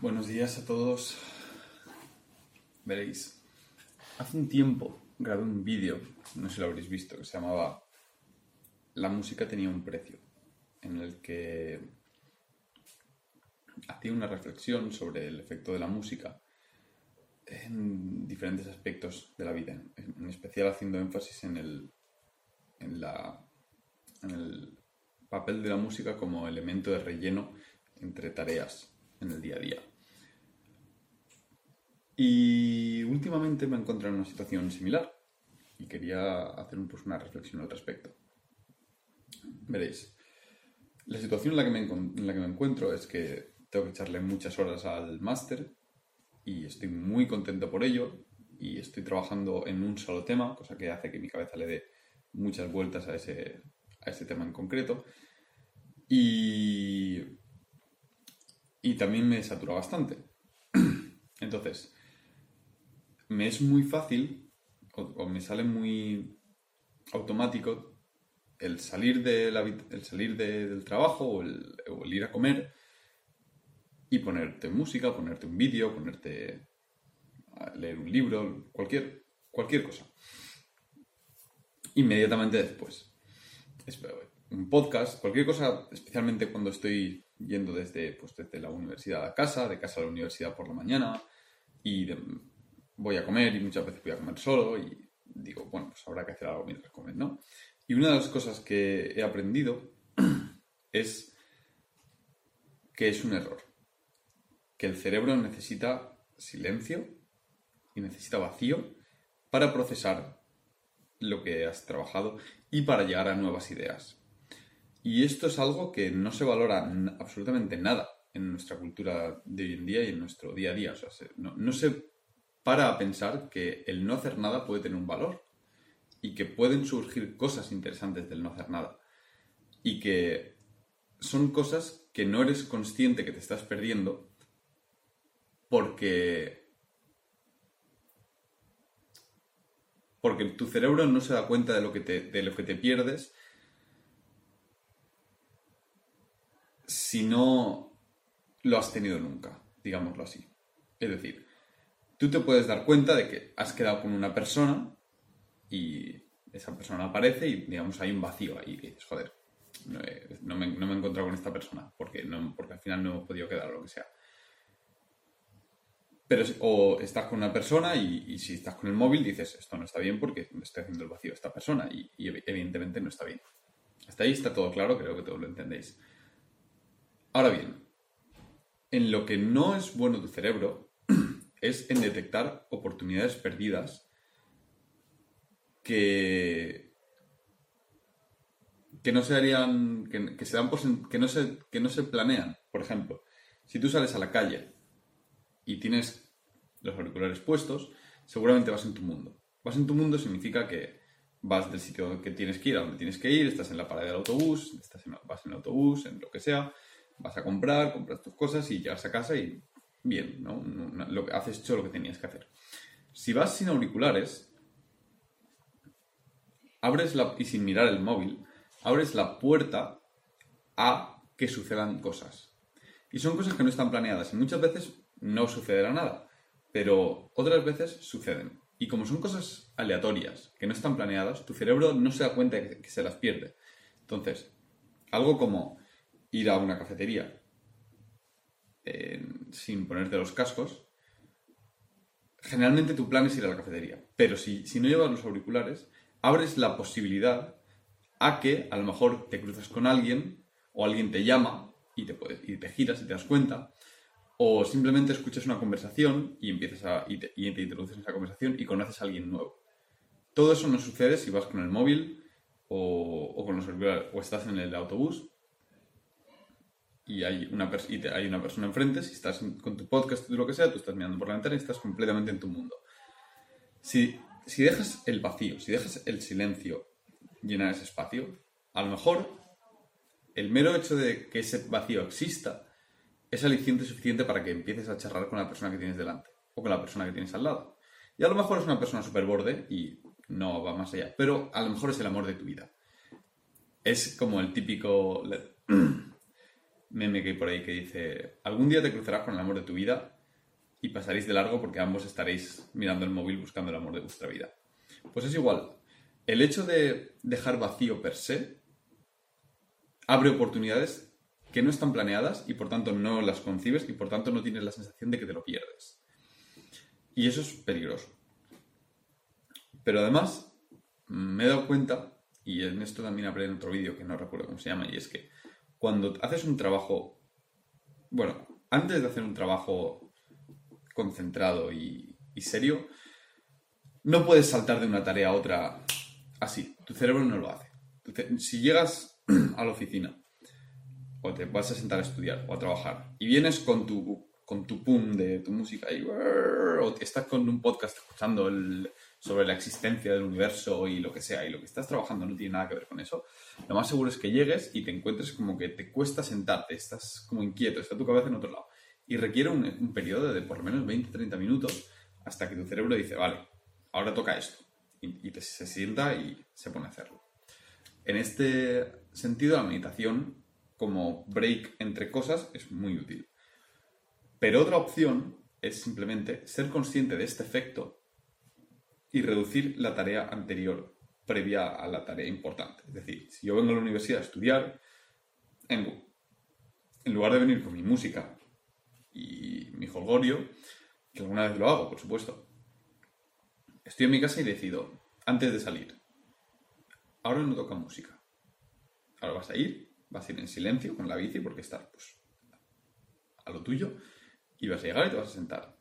Buenos días a todos. Veréis, hace un tiempo grabé un vídeo, no sé si lo habréis visto, que se llamaba La música tenía un precio, en el que hacía una reflexión sobre el efecto de la música en diferentes aspectos de la vida, en especial haciendo énfasis en el, en la, en el papel de la música como elemento de relleno entre tareas en el día a día. Y últimamente me he encontrado en una situación similar y quería hacer pues, una reflexión al respecto. Veréis, la situación en la, que me, en la que me encuentro es que tengo que echarle muchas horas al máster y estoy muy contento por ello y estoy trabajando en un solo tema, cosa que hace que mi cabeza le dé muchas vueltas a ese, a ese tema en concreto. Y y también me satura bastante. Entonces, me es muy fácil o, me sale muy automático el salir, el salir del trabajo o el, ir a comer y ponerte música, ponerte un vídeo, ponerte a leer un libro, cualquier, cualquier cosa. Inmediatamente después. Un podcast, cualquier cosa, especialmente cuando estoy yendo desde, pues, desde la universidad a casa, de casa a la universidad por la mañana, y voy a comer y muchas veces voy a comer solo y digo, bueno, pues habrá que hacer algo mientras comer, ¿no? Y una de las cosas que he aprendido es que es un error, que el cerebro necesita silencio y necesita vacío para procesar lo que has trabajado y para llegar a nuevas ideas. Y esto es algo que no se valora absolutamente nada en nuestra cultura de hoy en día y en nuestro día a día. O sea, no, se para a pensar que el no hacer nada puede tener un valor y que pueden surgir cosas interesantes del no hacer nada. Y que son cosas que no eres consciente que te estás perdiendo porque porque tu cerebro no se da cuenta de lo que te, de lo que te pierdes si no lo has tenido nunca, digámoslo así. Es decir, tú te puedes dar cuenta de que has quedado con una persona y esa persona aparece y, digamos, hay un vacío ahí y dices, joder, no, me, he encontrado con esta persona porque, no, porque al final no hemos podido quedar o lo que sea. Pero, o estás con una persona y, si estás con el móvil dices, esto no está bien porque me estoy haciendo el vacío a esta persona y, y evidentemente no está bien. Hasta ahí está todo claro, creo que todos lo entendéis. Ahora bien, en lo que no es bueno tu cerebro es en detectar oportunidades perdidas que, que no se harían, que, se dan que, no se, que no se planean. Por ejemplo, si tú sales a la calle y tienes los auriculares puestos, seguramente vas en tu mundo. Vas en tu mundo significa que vas del sitio que tienes que ir a donde tienes que ir, estás en la parada del autobús, estás vas en el autobús, en lo que sea, vas a comprar, compras tus cosas y llegas a casa y bien, ¿no? Lo que, haces hecho lo que tenías que hacer. Si vas sin auriculares, abres la, y sin mirar el móvil, abres la puerta a que sucedan cosas. Y son cosas que no están planeadas y muchas veces no sucederá nada, pero otras veces suceden. Y como son cosas aleatorias, que no están planeadas, tu cerebro no se da cuenta que se las pierde. Entonces, algo como ir a una cafetería sin ponerte los cascos, generalmente tu plan es ir a la cafetería. Pero si, si no llevas los auriculares, abres la posibilidad a que a lo mejor te cruzas con alguien o alguien te llama y te, y te giras y te das cuenta, o simplemente escuchas una conversación y empiezas a, y te, y introduces en esa conversación y conoces a alguien nuevo. Todo eso no sucede si vas con el móvil o, o con los auriculares o estás en el autobús y hay una, hay una persona enfrente, si estás con tu podcast o lo que sea, tú estás mirando por la ventana y estás completamente en tu mundo. Si, si dejas el vacío, si dejas el silencio llenar ese espacio, a lo mejor el mero hecho de que ese vacío exista es aliciente suficiente para que empieces a charlar con la persona que tienes delante o con la persona que tienes al lado. Y a lo mejor es una persona súper borde y no va más allá, pero a lo mejor es el amor de tu vida. Es como el típico meme que hay por ahí que dice, algún día te cruzarás con el amor de tu vida y pasaréis de largo porque ambos estaréis mirando el móvil buscando el amor de vuestra vida. Pues es igual. El hecho de dejar vacío per se abre oportunidades que no están planeadas y por tanto no las concibes y por tanto no tienes la sensación de que te lo pierdes. Y eso es peligroso. Pero además me he dado cuenta, y en esto también hablé en otro vídeo que no recuerdo cómo se llama, y es que cuando haces un trabajo, bueno, antes de hacer un trabajo concentrado y, serio, no puedes saltar de una tarea a otra así. Tu cerebro no lo hace. Si llegas a la oficina o te vas a sentar a estudiar o a trabajar y vienes con tu, con tu pum de tu música y o estás con un podcast escuchando el, sobre la existencia del universo y lo que sea, y lo que estás trabajando no tiene nada que ver con eso, lo más seguro es que llegues y te encuentres como que te cuesta sentarte, estás como inquieto, está tu cabeza en otro lado. Y requiere un, periodo de por lo menos 20-30 minutos hasta que tu cerebro dice, vale, ahora toca esto. Y, te, se sienta y se pone a hacerlo. En este sentido, la meditación como break entre cosas es muy útil. Pero otra opción es simplemente ser consciente de este efecto y reducir la tarea anterior previa a la tarea importante. Es decir, si yo vengo a la universidad a estudiar, en, lugar de venir con mi música y mi holgorio, que alguna vez lo hago, por supuesto, estoy en mi casa y decido, antes de salir, ahora no toca música. Ahora vas a ir, vas a ir en silencio con la bici porque estás pues, a lo tuyo y vas a llegar y te vas a sentar.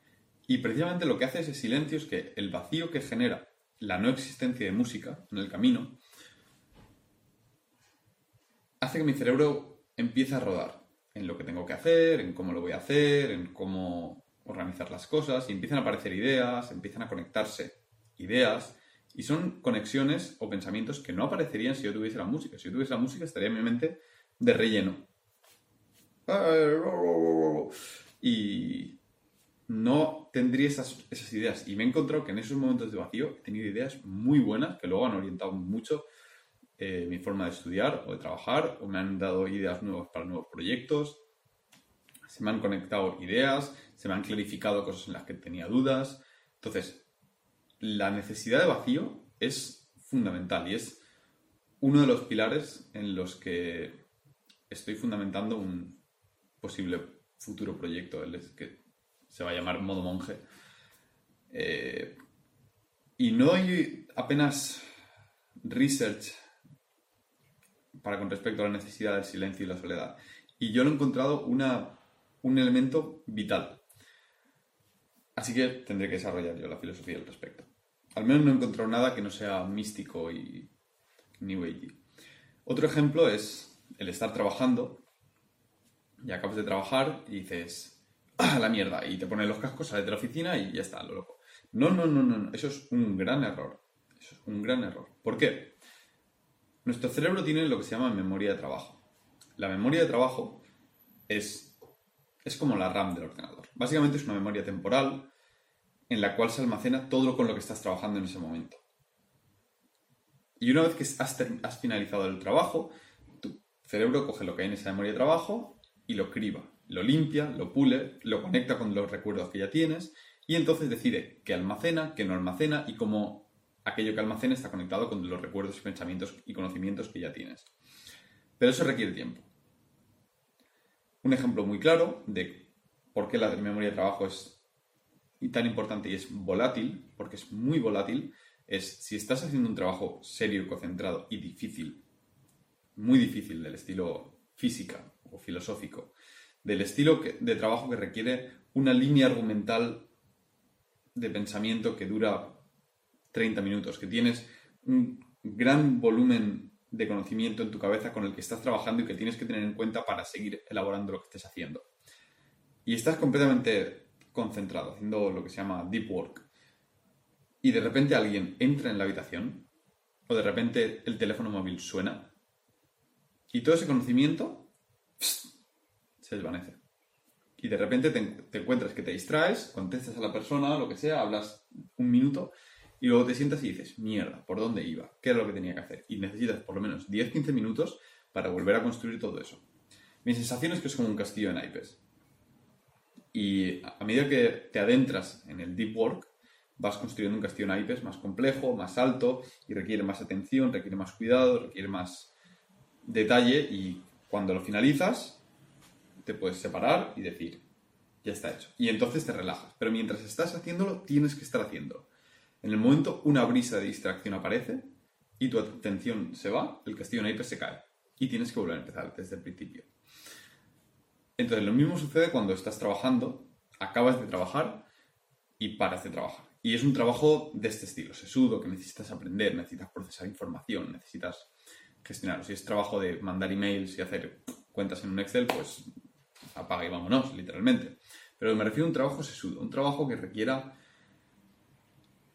Y precisamente lo que hace ese silencio es que el vacío que genera la no existencia de música en el camino hace que mi cerebro empiece a rodar en lo que tengo que hacer, en cómo lo voy a hacer, en cómo organizar las cosas, y empiezan a aparecer ideas, empiezan a conectarse ideas, y son conexiones o pensamientos que no aparecerían si yo tuviese la música. Si yo tuviese la música estaría en mi mente de relleno. Y no tendría esas, ideas. Y me he encontrado que en esos momentos de vacío he tenido ideas muy buenas que luego han orientado mucho eh, mi forma de estudiar o de trabajar, o me han dado ideas nuevas para nuevos proyectos. Se me han conectado ideas, se me han clarificado cosas en las que tenía dudas. Entonces, la necesidad de vacío es fundamental y es uno de los pilares en los que estoy fundamentando un posible futuro proyecto, se va a llamar modo monje. Eh, y no hay apenas research para con respecto a la necesidad del silencio y la soledad. Y yo lo he encontrado una, un elemento vital. Así que tendré que desarrollar yo la filosofía al respecto. Al menos no he encontrado nada que no sea místico y New Age. Otro ejemplo es el estar trabajando y acabas de trabajar y dices, ¡ah, la mierda! Y te pones los cascos, sales de la oficina y ya está, lo loco. No, no, no, no, eso es un gran error. Eso es un gran error. ¿Por qué? Nuestro cerebro tiene lo que se llama memoria de trabajo. La memoria de trabajo es, es como la RAM del ordenador. Básicamente es una memoria temporal en la cual se almacena todo con lo que estás trabajando en ese momento. Y una vez que has, has finalizado el trabajo, tu cerebro coge lo que hay en esa memoria de trabajo y lo criba lo limpia, lo pule, lo conecta con los recuerdos que ya tienes y entonces decide qué almacena, qué no almacena y cómo aquello que almacena está conectado con los recuerdos, pensamientos y conocimientos que ya tienes. Pero eso requiere tiempo. Un ejemplo muy claro de por qué la memoria de trabajo es tan importante y es volátil, porque es muy volátil, es si estás haciendo un trabajo serio, concentrado y difícil, muy difícil del estilo física o filosófico, del estilo de trabajo que requiere una línea argumental de pensamiento que dura 30 minutos, que tienes un gran volumen de conocimiento en tu cabeza con el que estás trabajando y que tienes que tener en cuenta para seguir elaborando lo que estés haciendo. Y estás completamente concentrado, haciendo lo que se llama deep work. Y de repente alguien entra en la habitación, o de repente el teléfono móvil suena, y todo ese conocimiento se desvanece. Y de repente te, encuentras que te distraes, contestas a la persona, lo que sea, hablas un minuto y luego te sientas y dices, mierda, ¿por dónde iba? ¿Qué era lo que tenía que hacer? Y necesitas por lo menos 10-15 minutos para volver a construir todo eso. Mi sensación es que es como un castillo de naipes. Y a medida que te adentras en el deep work, vas construyendo un castillo de naipes más complejo, más alto y requiere más atención, requiere más cuidado, requiere más detalle y cuando lo finalizas te puedes separar y decir, ya está hecho. Y entonces te relajas. Pero mientras estás haciéndolo, tienes que estar haciendo. En el momento una brisa de distracción aparece y tu atención se va, el castillo de naipes se cae. Y tienes que volver a empezar desde el principio. Entonces, lo mismo sucede cuando estás trabajando, acabas de trabajar y paras de trabajar. Y es un trabajo de este estilo, sesudo, que necesitas aprender, necesitas procesar información, necesitas gestionar. Si es trabajo de mandar emails y hacer cuentas en un Excel, pues apaga y vámonos, literalmente. Pero me refiero a un trabajo sesudo, un trabajo que requiera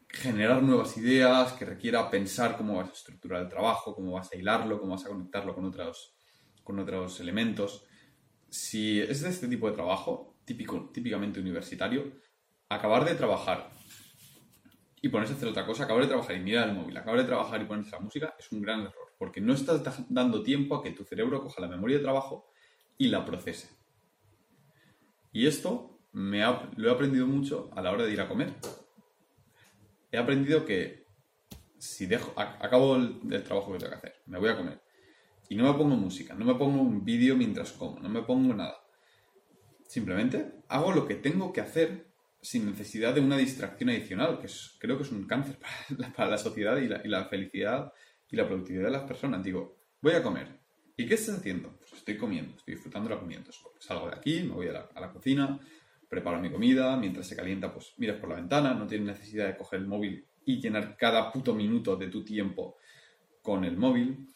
generar nuevas ideas, que requiera pensar cómo vas a estructurar el trabajo, cómo vas a hilarlo, cómo vas a conectarlo con otros, con otros elementos. Si es de este tipo de trabajo, típico, típicamente universitario, acabar de trabajar y ponerse a hacer otra cosa, acabar de trabajar y mirar el móvil, acabar de trabajar y ponerse la música, es un gran error, porque no estás dando tiempo a que tu cerebro coja la memoria de trabajo y la procese. Y esto me lo he aprendido mucho a la hora de ir a comer. He aprendido que si dejo, acabo el, trabajo que tengo que hacer, me voy a comer y no me pongo música, no me pongo un vídeo mientras como, no me pongo nada. Simplemente hago lo que tengo que hacer sin necesidad de una distracción adicional, que creo que es un cáncer para la, sociedad y la, felicidad y la productividad de las personas. Digo, voy a comer. ¿Y qué estás haciendo? Pues estoy comiendo, estoy disfrutando la comida. Salgo de aquí, me voy a la, cocina, preparo mi comida, mientras se calienta, pues miras por la ventana, no tienes necesidad de coger el móvil y llenar cada puto minuto de tu tiempo con el móvil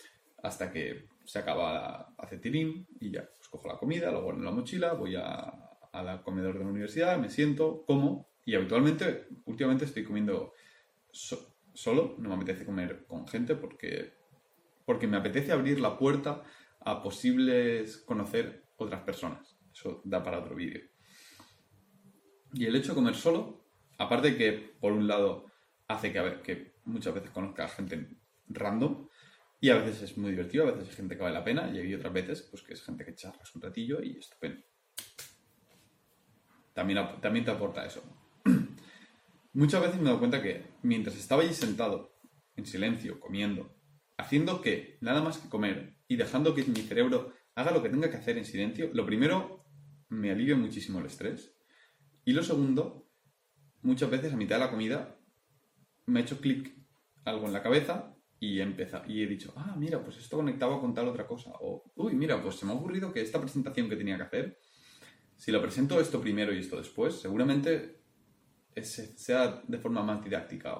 hasta que se acaba hace tilín y ya, pues cojo la comida, lo en la mochila, voy a, al comedor de la universidad, me siento, como, y habitualmente, últimamente estoy comiendo solo, no me apetece comer con gente porque, porque me apetece abrir la puerta a posibles conocer otras personas. Eso da para otro vídeo. Y el hecho de comer solo, aparte que, por un lado, hace que, que muchas veces conozca a gente random, y a veces es muy divertido, a veces hay gente que vale la pena, y hay otras veces pues, que es gente que charlas un ratillo y estupendo también, te aporta eso. Muchas veces me he dado cuenta que mientras estaba allí sentado, en silencio, comiendo, haciendo que nada más que comer y dejando que mi cerebro haga lo que tenga que hacer en silencio, lo primero me alivia muchísimo el estrés. Y lo segundo, muchas veces a mitad de la comida me ha hecho clic algo en la cabeza y he, y he dicho, ah, mira, pues esto conectaba con tal otra cosa. O, uy, mira, pues se me ha ocurrido que esta presentación que tenía que hacer si lo presento esto primero y esto después, seguramente sea de forma más didáctica.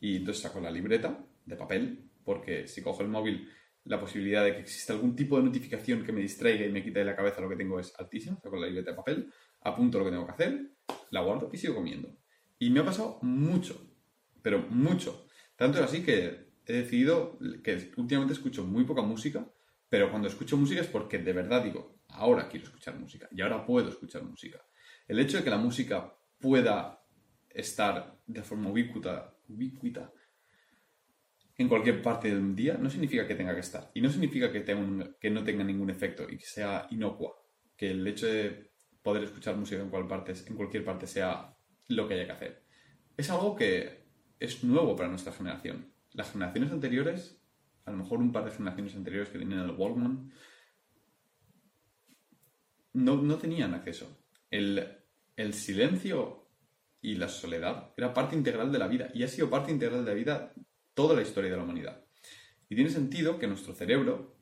Y entonces saco la libreta de papel, porque si cojo el móvil, la posibilidad de que exista algún tipo de notificación que me distraiga y me quite de la cabeza lo que tengo es altísima. Saco la libreta de papel, apunto lo que tengo que hacer, la guardo y sigo comiendo. Y me ha pasado mucho, pero mucho. Tanto es así que he decidido que últimamente escucho muy poca música, pero cuando escucho música es porque de verdad digo, ahora quiero escuchar música y ahora puedo escuchar música. El hecho de que la música pueda estar de forma ubicuita, ubicuita en cualquier parte del día no significa que tenga que estar. Y no significa que, tenga que no tenga ningún efecto y que sea inocua. Que el hecho de poder escuchar música en, cualquier parte sea lo que haya que hacer. Es algo que es nuevo para nuestra generación. Las generaciones anteriores, a lo mejor un par de generaciones anteriores que tenían el Walkman, no, tenían acceso. El, silencio y la soledad era parte integral de la vida y ha sido parte integral de la vida toda la historia de la humanidad. Y tiene sentido que nuestro cerebro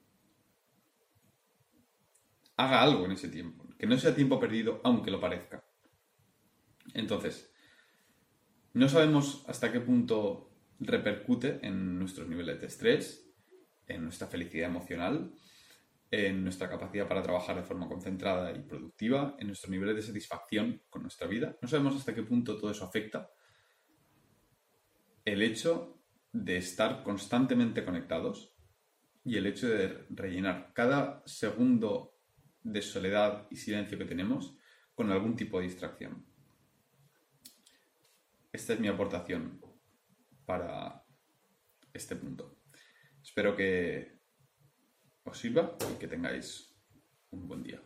haga algo en ese tiempo, que no sea tiempo perdido aunque lo parezca. Entonces, no sabemos hasta qué punto repercute en nuestros niveles de estrés, en nuestra felicidad emocional, en nuestra capacidad para trabajar de forma concentrada y productiva, en nuestro nivel de satisfacción con nuestra vida. No sabemos hasta qué punto todo eso afecta el hecho de estar constantemente conectados y el hecho de rellenar cada segundo de soledad y silencio que tenemos con algún tipo de distracción. Esta es mi aportación para este punto. Espero que os sirva y que tengáis un buen día.